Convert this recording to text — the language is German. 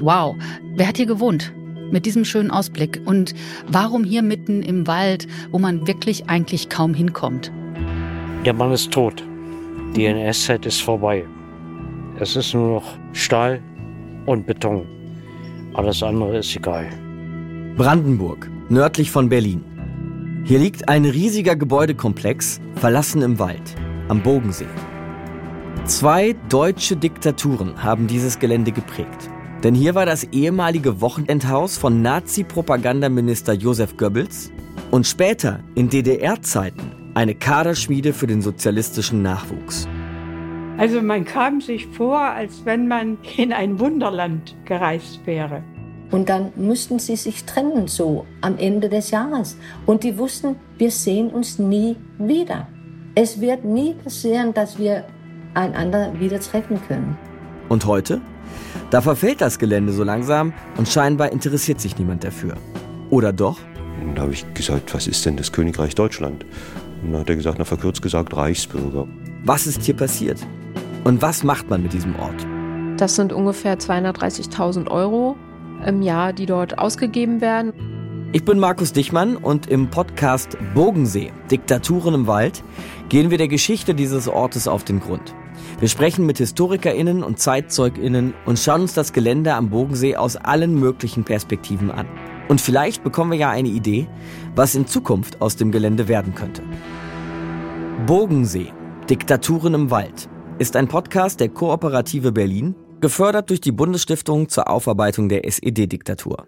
Wow, wer hat hier gewohnt? Mit diesem schönen Ausblick. Und warum hier mitten im Wald, wo man wirklich eigentlich kaum hinkommt? Der Mann ist tot. Die NS-Zeit ist vorbei. Es ist nur noch Stahl und Beton. Alles andere ist egal. Brandenburg, nördlich von Berlin. Hier liegt ein riesiger Gebäudekomplex, verlassen im Wald, am Bogensee. Zwei deutsche Diktaturen haben dieses Gelände geprägt. Denn hier war das ehemalige Wochenendhaus von Nazi-Propagandaminister Josef Goebbels und später in DDR-Zeiten eine Kaderschmiede für den sozialistischen Nachwuchs. Also man kam sich vor, als wenn man in ein Wunderland gereist wäre. Und dann mussten sie sich trennen, so am Ende des Jahres. Und die wussten, wir sehen uns nie wieder. Es wird nie passieren, dass wir einander wieder treffen können. Und heute? Da verfällt das Gelände so langsam und scheinbar interessiert sich niemand dafür. Oder doch? Und da habe ich gesagt, was ist denn das Königreich Deutschland? Und dann hat er gesagt, na verkürzt gesagt, Reichsbürger. Was ist hier passiert? Und was macht man mit diesem Ort? Das sind ungefähr 230.000 Euro im Jahr, die dort ausgegeben werden. Ich bin Markus Dichmann und im Podcast Bogensee, Diktaturen im Wald, gehen wir der Geschichte dieses Ortes auf den Grund. Wir sprechen mit HistorikerInnen und ZeitzeugInnen und schauen uns das Gelände am Bogensee aus allen möglichen Perspektiven an. Und vielleicht bekommen wir ja eine Idee, was in Zukunft aus dem Gelände werden könnte. Bogensee, Diktaturen im Wald, ist ein Podcast der Kooperative Berlin, gefördert durch die Bundesstiftung zur Aufarbeitung der SED-Diktatur.